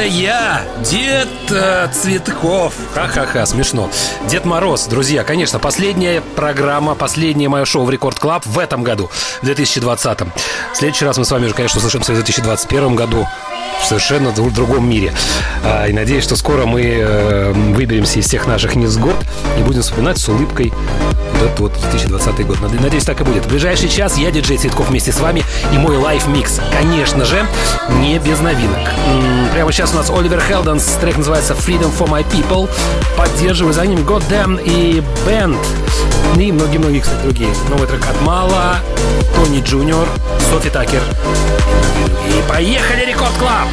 Это я, Дед э, Цветков. Ха-ха-ха, смешно. Дед Мороз, друзья, конечно, последняя программа, последнее мое шоу в Рекорд Клаб в этом году, в 2020. В следующий раз мы с вами уже, конечно, услышимся в 2021 году в совершенно другом мире. А, и надеюсь, что скоро мы э, выберемся из всех наших невзгод и будем вспоминать с улыбкой этот вот 2020 год. Надеюсь, так и будет. В ближайший час я, диджей Цветков, вместе с вами и мой лайф-микс. Конечно же, не без новинок. Прямо сейчас у нас Оливер Хелденс, трек называется Freedom for My People. Поддерживаю за ним Goddamn и Band. И многие-многие, кстати, другие. Новый трек от Мала, Тони Джуниор, Софи Такер. И поехали, Рекорд Клаб!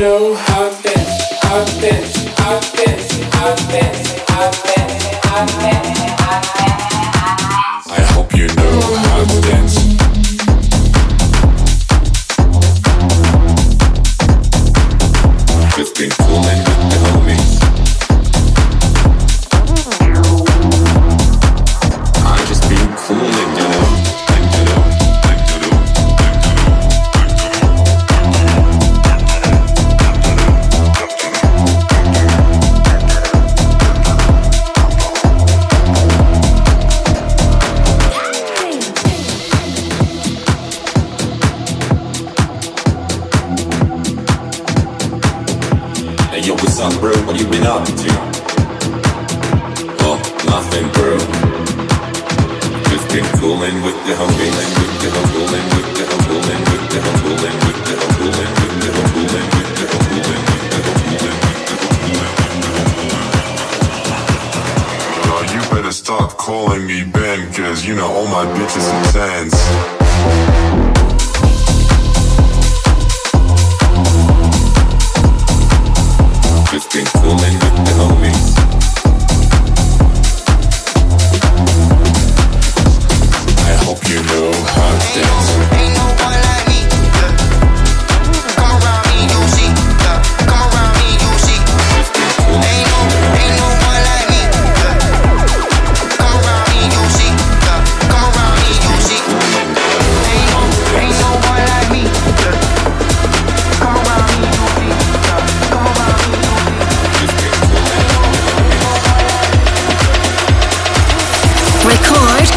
know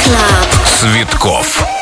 Club. Цветков.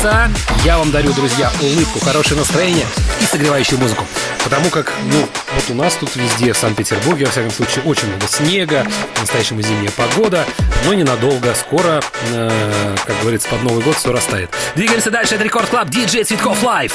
Продолжается. Я вам дарю, друзья, улыбку, хорошее настроение и согревающую музыку. Потому как, ну, вот у нас тут везде, в Санкт-Петербурге, во всяком случае, очень много снега, по-настоящему зимняя погода, но ненадолго. Скоро, э, как говорится, под Новый год все растает. Двигаемся дальше. Это Рекорд Клаб, диджей Цветков Лайв.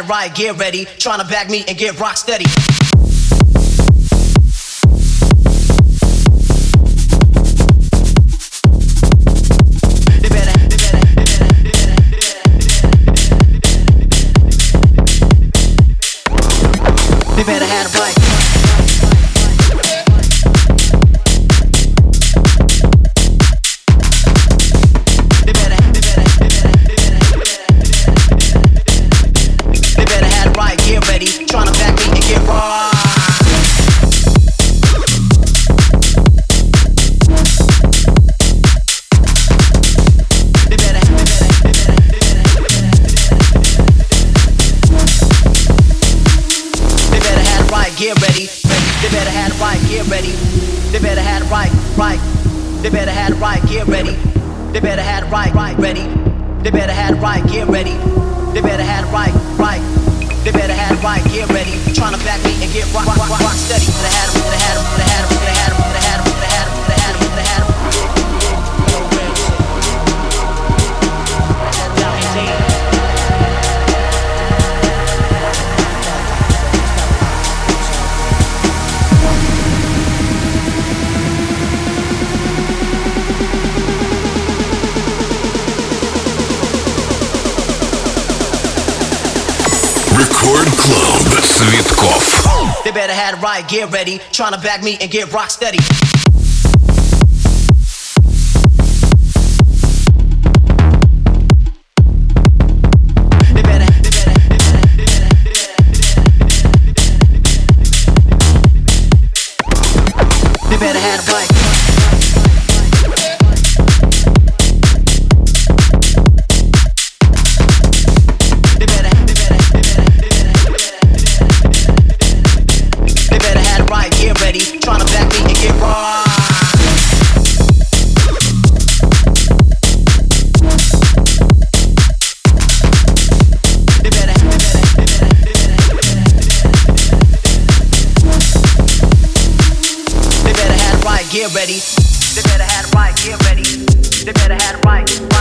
Right, get ready. Trying to back me and get rock steady. Get ready. Trying to back me and get rock steady. get ready. They better have it right, get ready. They better have it right.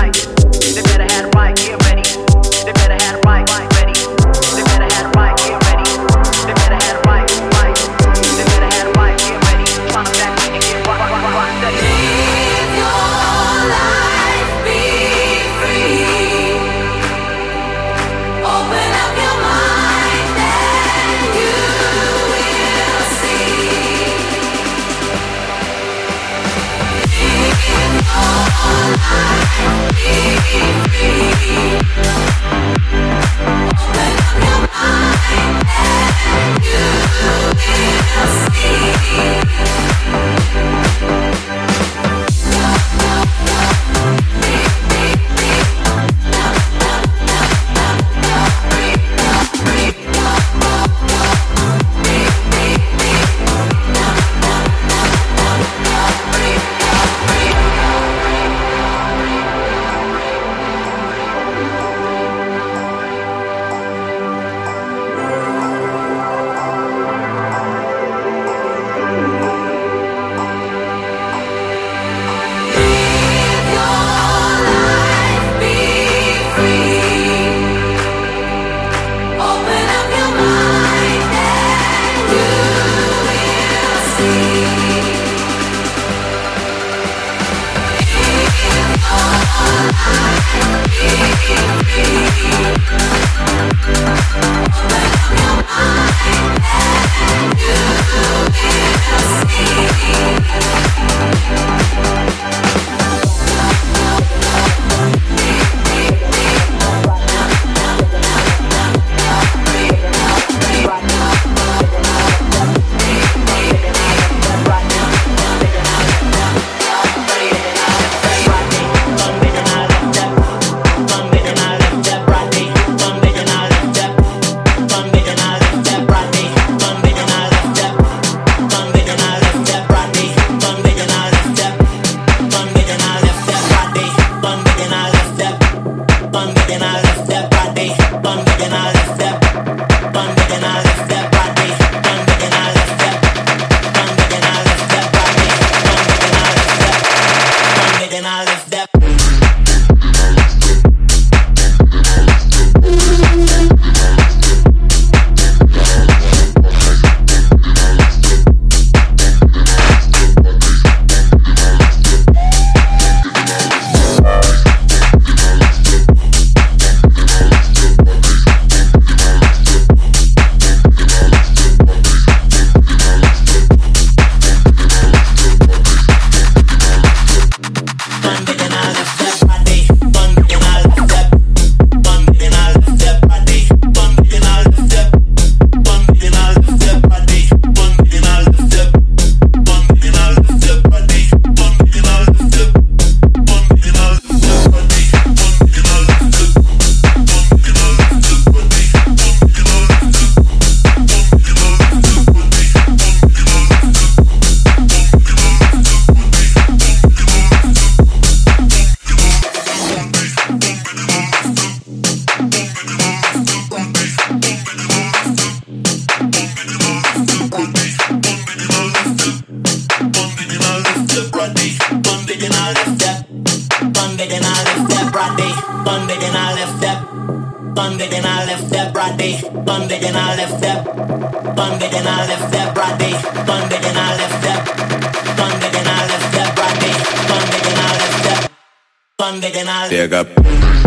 body, bummed I left that, bummed it I left that body, bummed it I left that, bummed it I left that body, bummed I left that.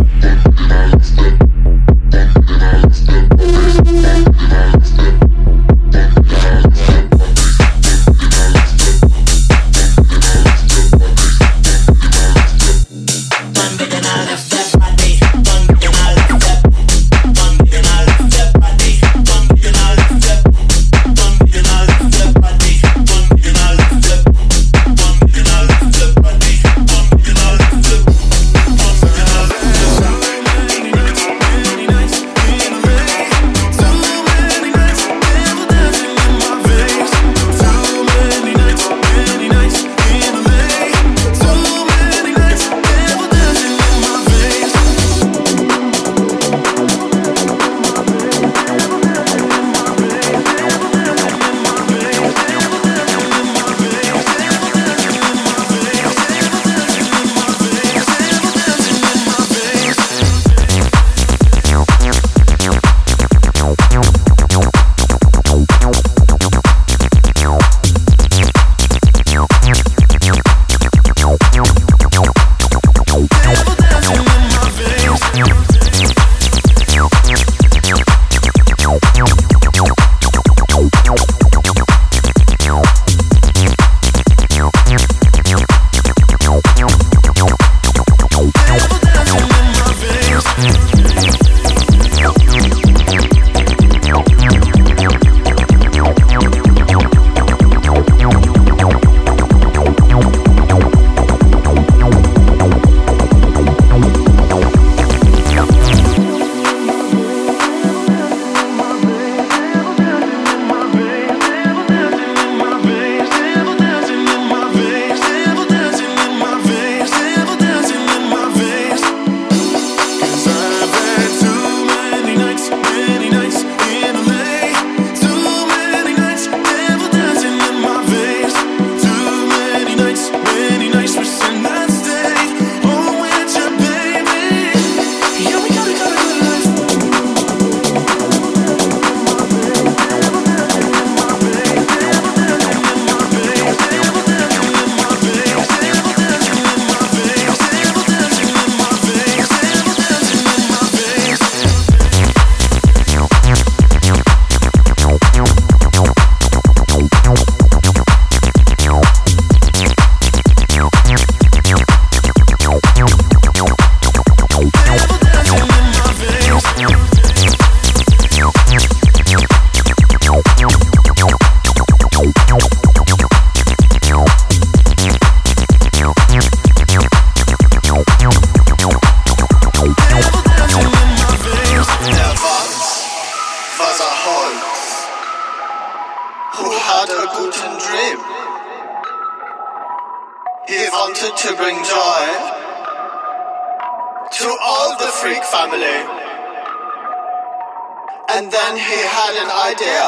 had an idea.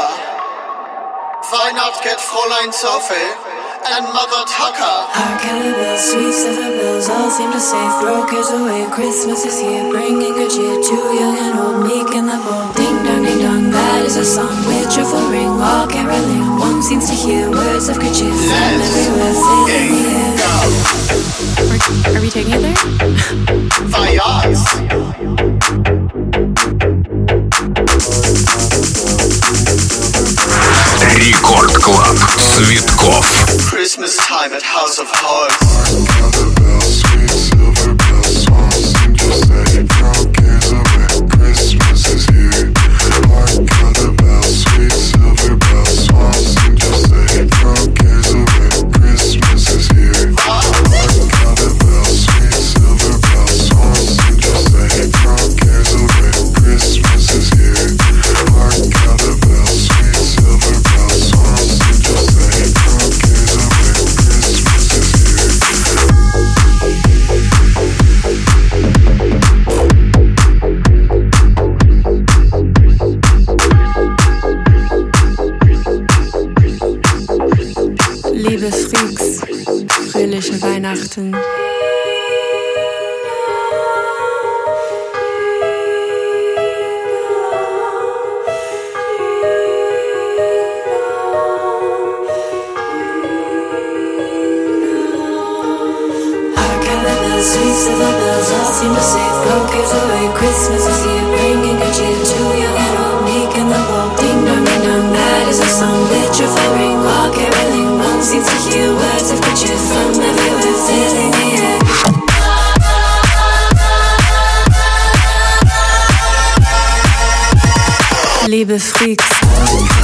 Why not get Fräulein Sophie and Mother Tucker. Our killer bills, sweet silver bills, all seem to say throw cares away. Christmas is here, bringing good cheer to young and old, meek and the bold. Ding dong, ding dong, that is a song with cheerful ring, all caroling. One seems to hear words of good cheer from everywhere, filling the. Are, are we taking it there? Vayas. Цветков. Christmas time at House of Hearts. Weihnachten. Liebe Freaks.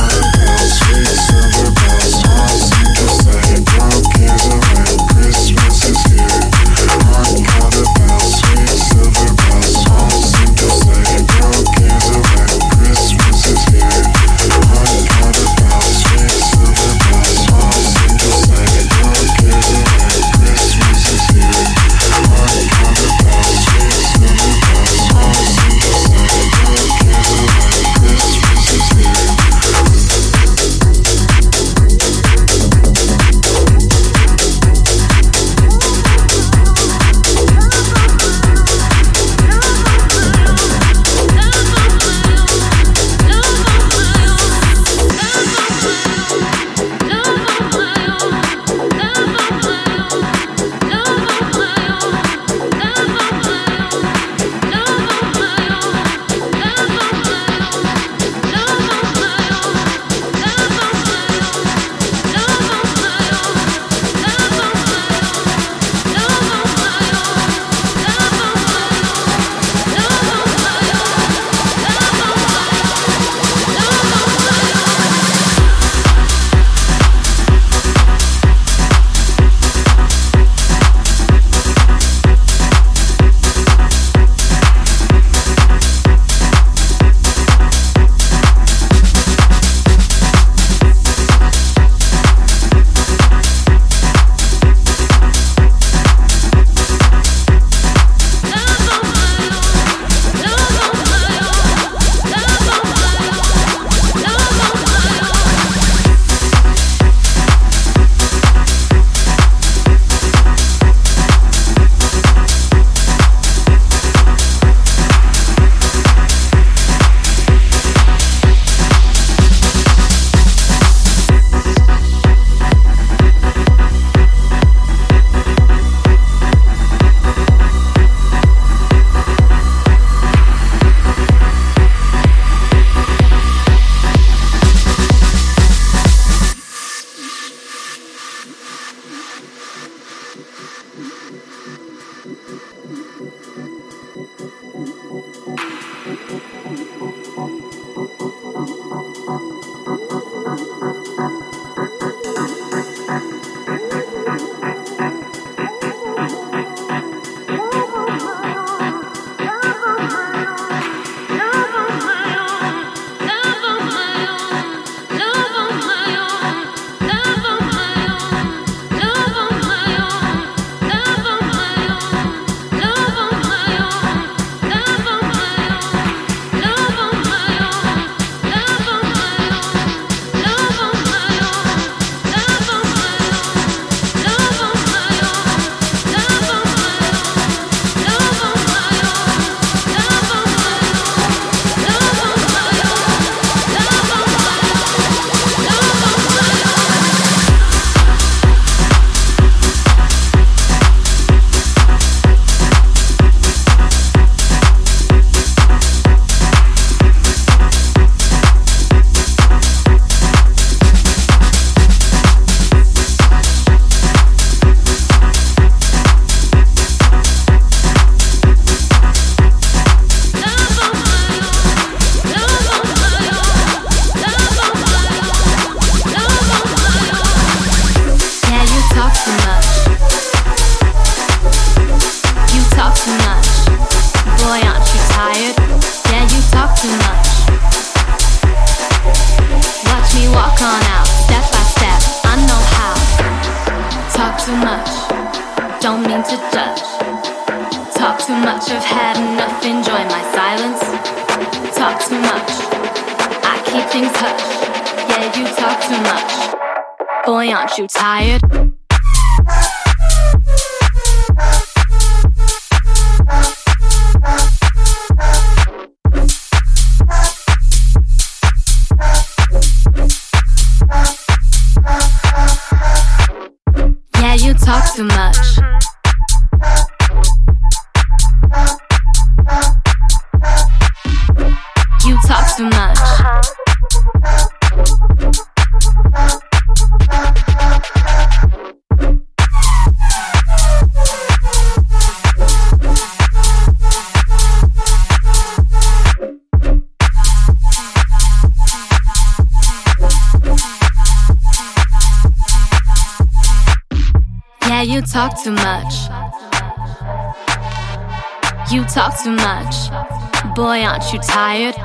Boy, aren't you tired?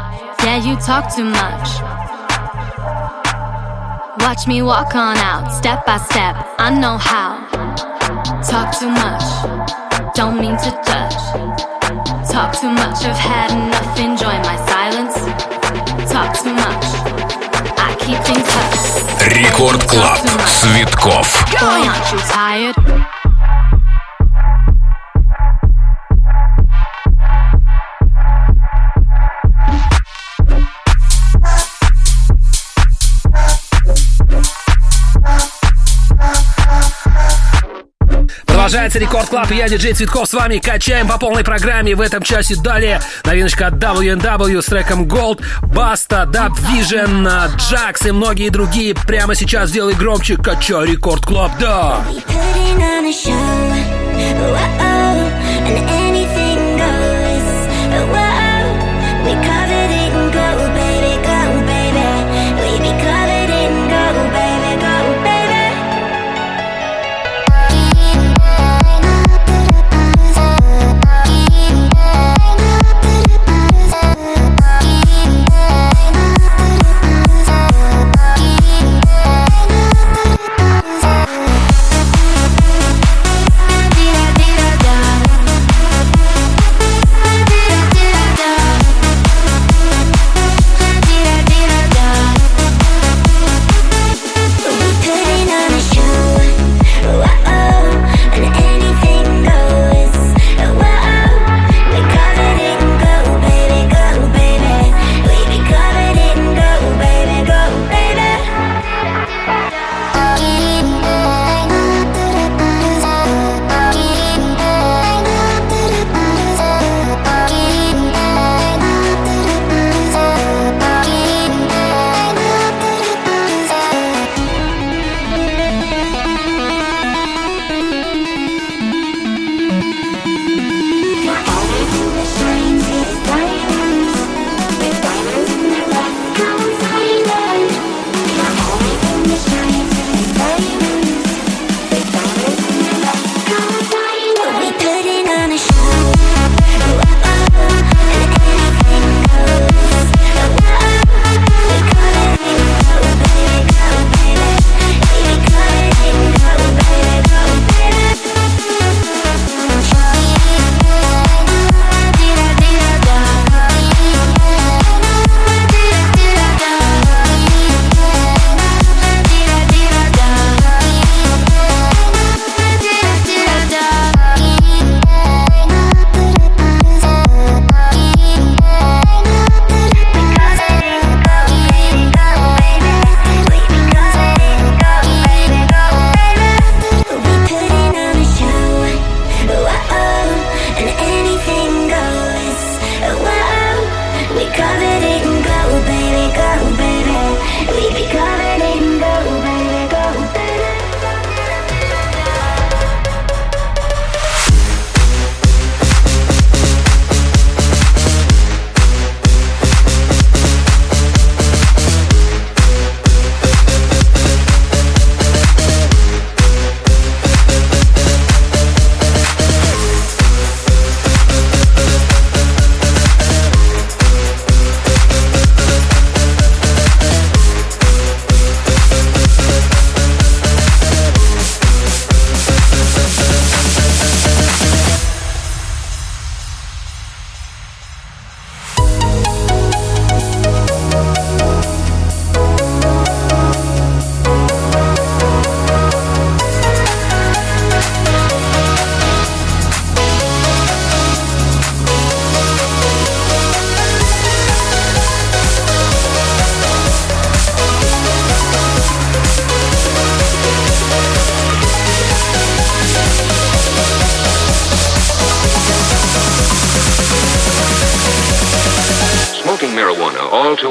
Yeah, you talk too much. Watch me walk on out, step by step. I know how. Talk too much. Don't mean to judge. Talk too much, I've had enough. Enjoy my silence. Talk too much. I keep things hush. Рекорд Клаб. Цветков. Boy, aren't you tired? Продолжается Рекорд Клаб, я диджей Цветков с вами. Качаем по полной программе в этом часе. Далее новиночка от WNW с треком Gold, Баста, Dub Vision, Джакс и многие другие. Прямо сейчас сделай громче. Качай Рекорд Клаб, да!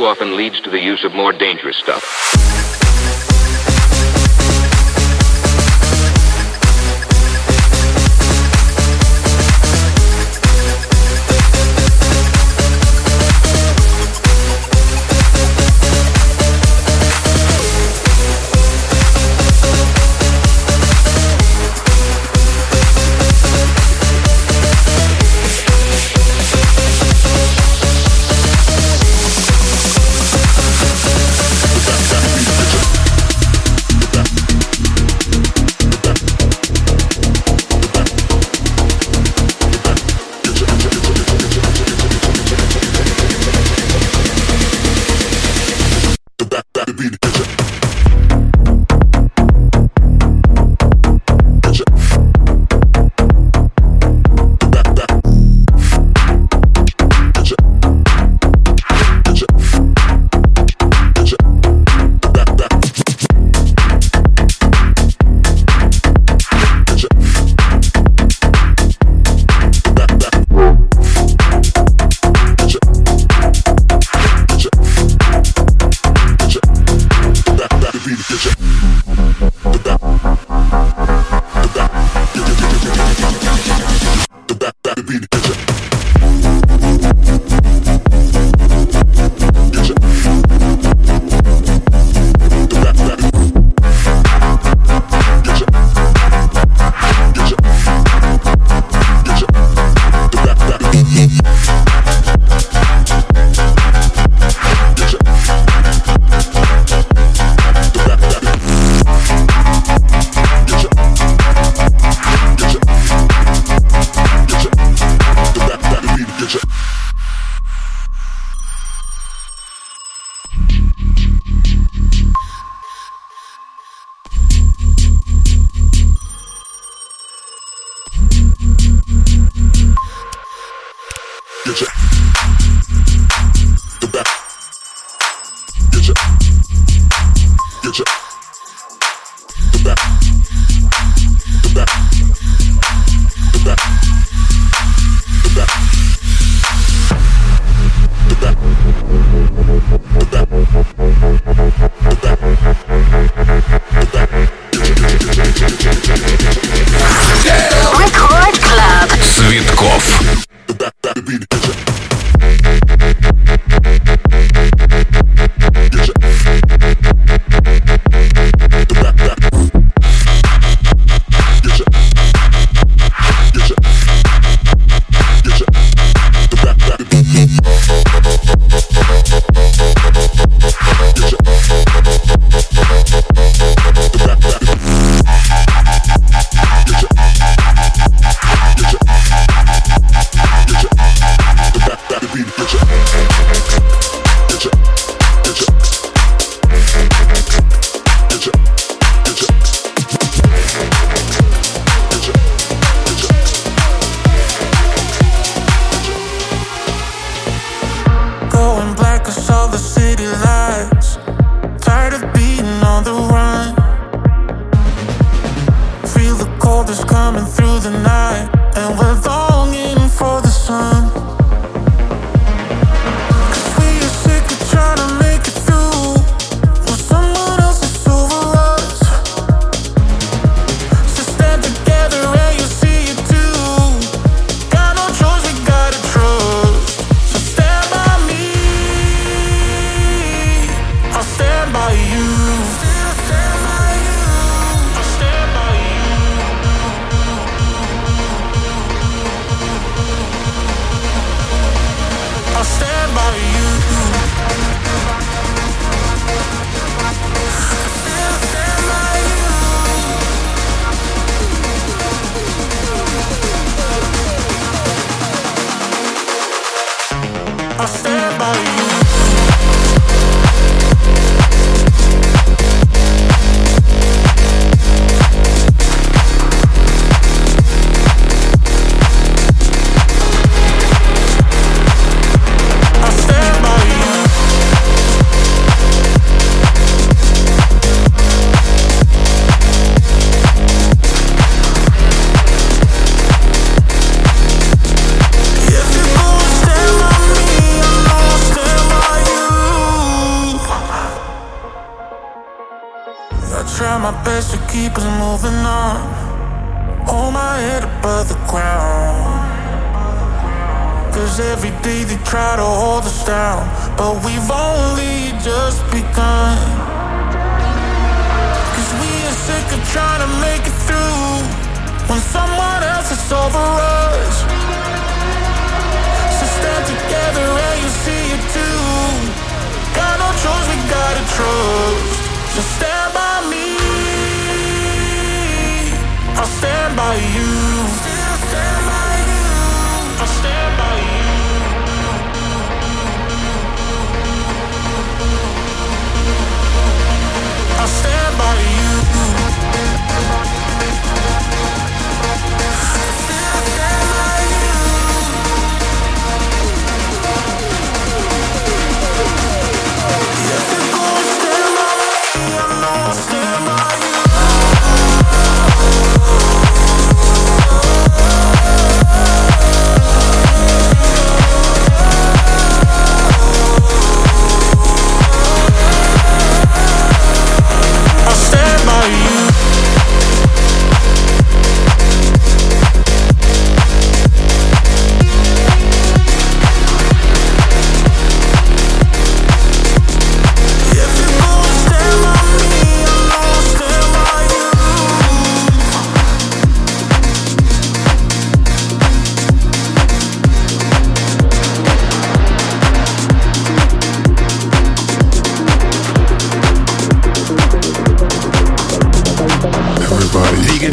Often leads to the use of more dangerous stuff. try my best to keep us moving on. Hold my head above the ground. Cause every day they try to hold us down, but we've only just begun. Cause we are sick of trying to make it through when someone else is over us. So stand together and you see it too. Got no choice, we gotta trust. Stand by me. I stand by you. Stand by you. I stand by you. I stand by you.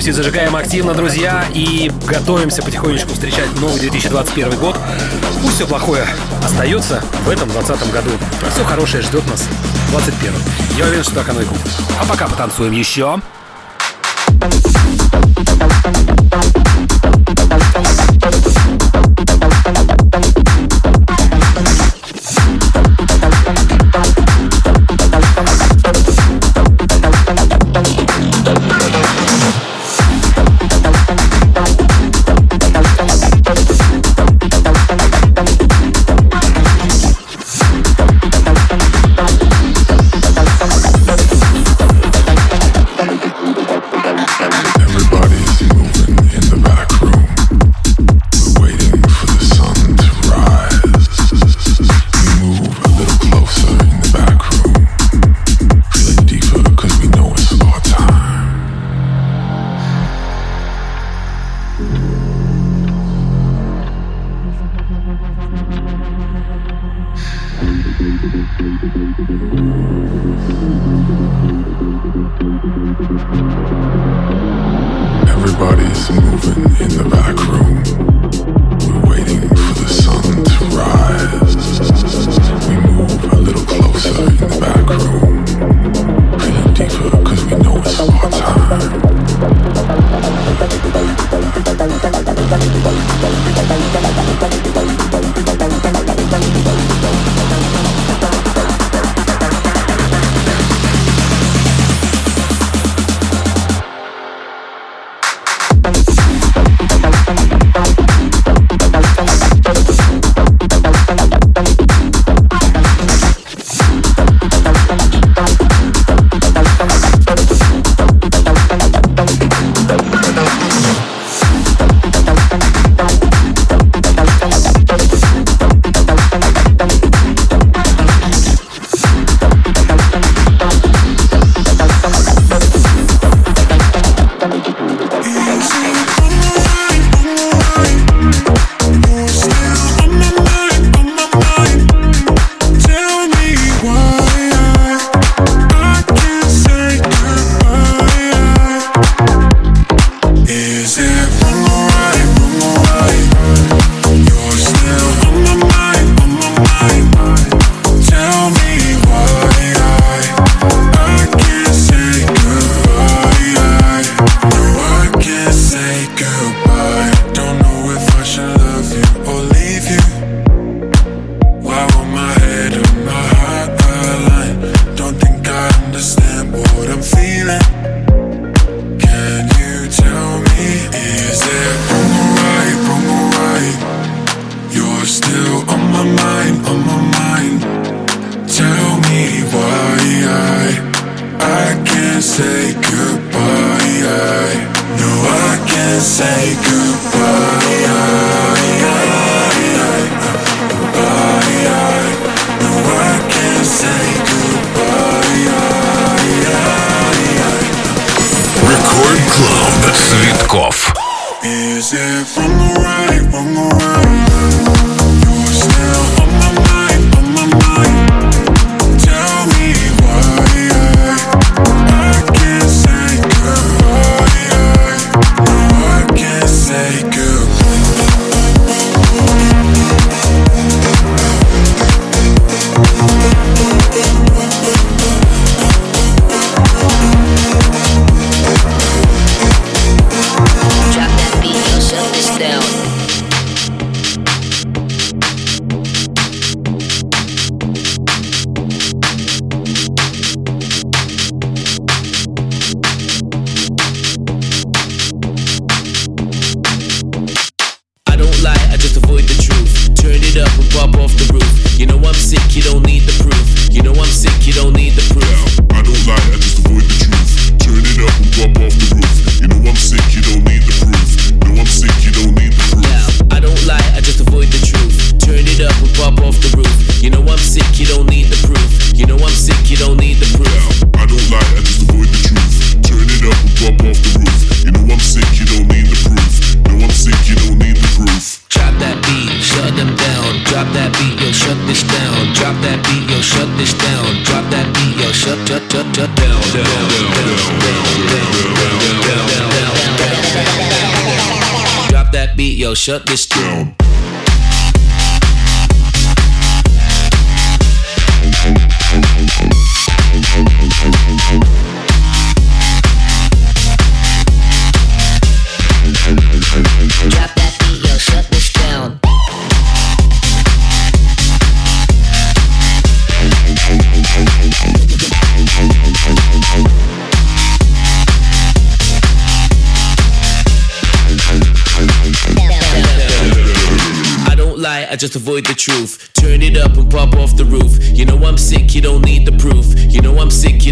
Тусимся и зажигаем активно, друзья, и готовимся потихонечку встречать новый 2021 год. Пусть все плохое остается в этом 2020 году, а все хорошее ждет нас в 2021. Я уверен, что так оно и будет. А пока потанцуем еще.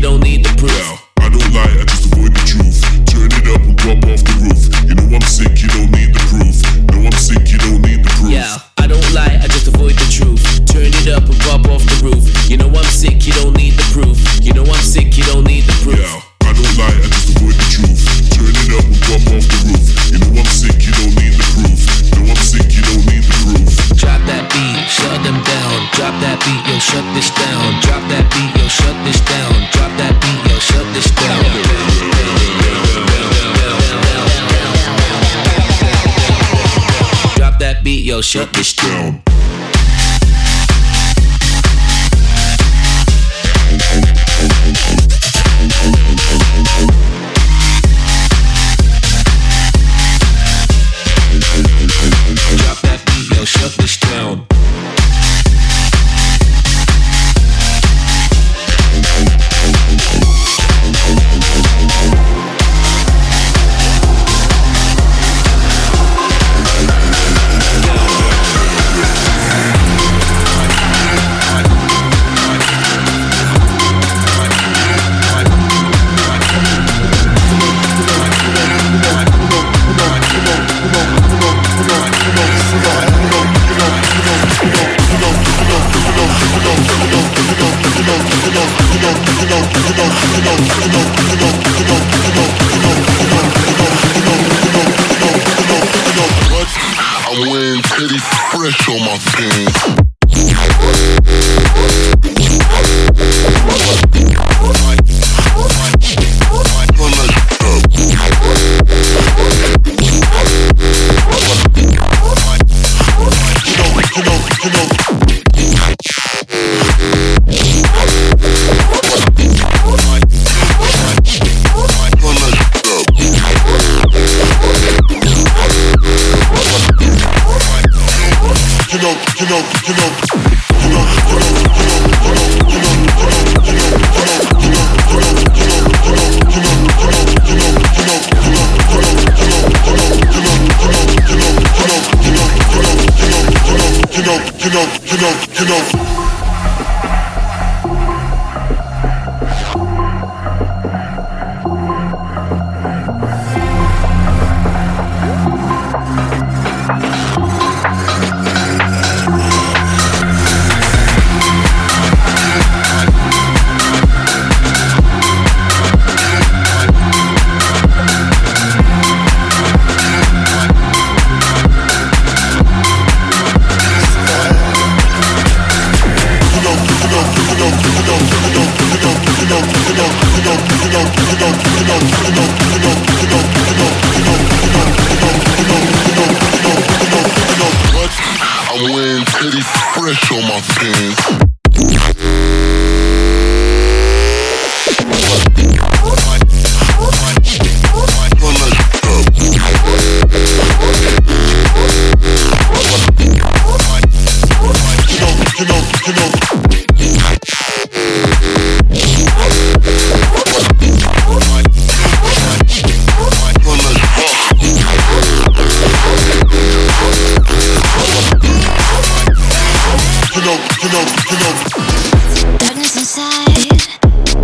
Don't need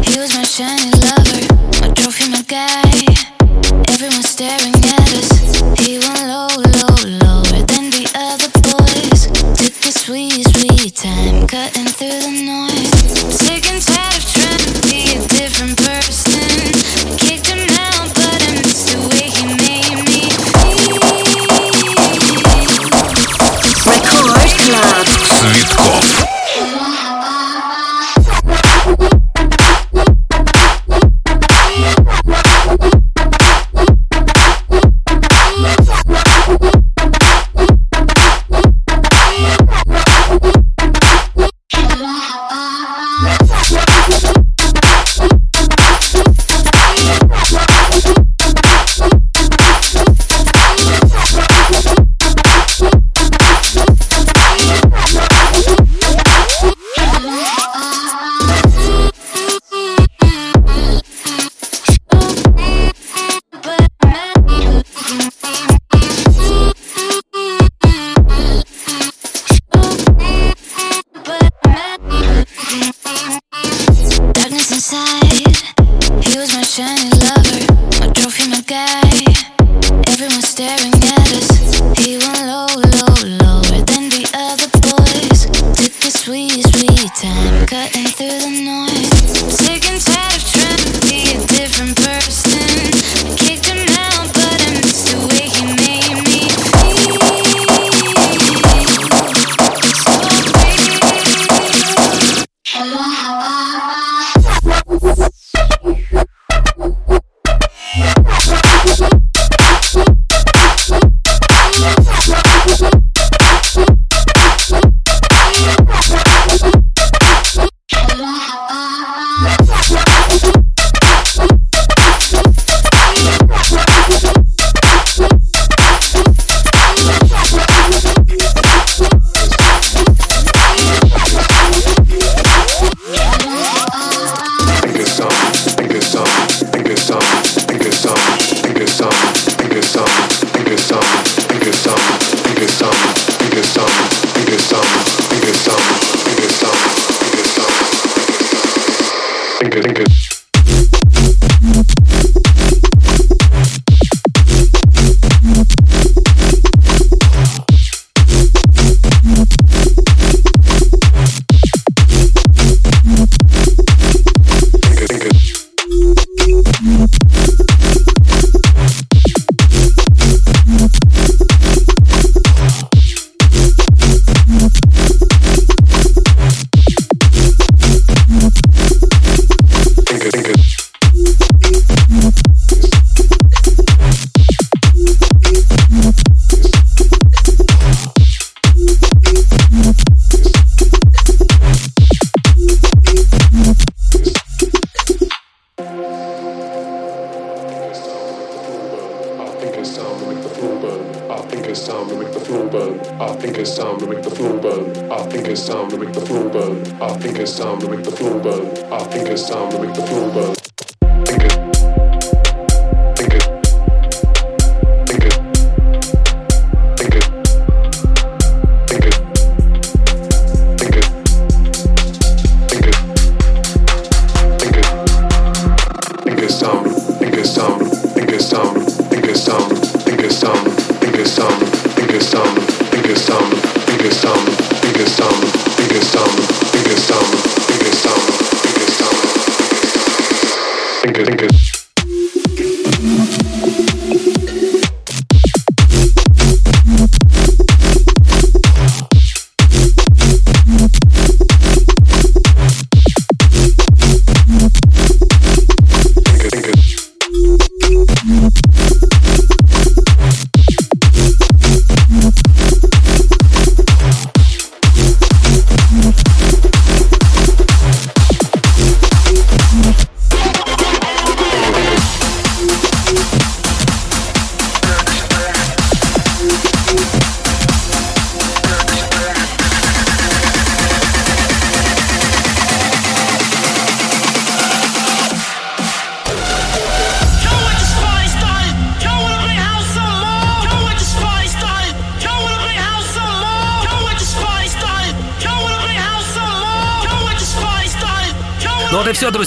He was my shining lover, my trophy, my guy. Everyone staring at us.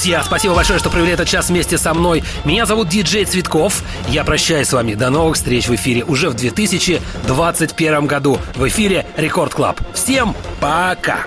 Друзья, спасибо большое, что провели этот час вместе со мной. Меня зовут Диджей Цветков. Я прощаюсь с вами. До новых встреч в эфире уже в 2021 году. В эфире Рекорд Клаб. Всем пока!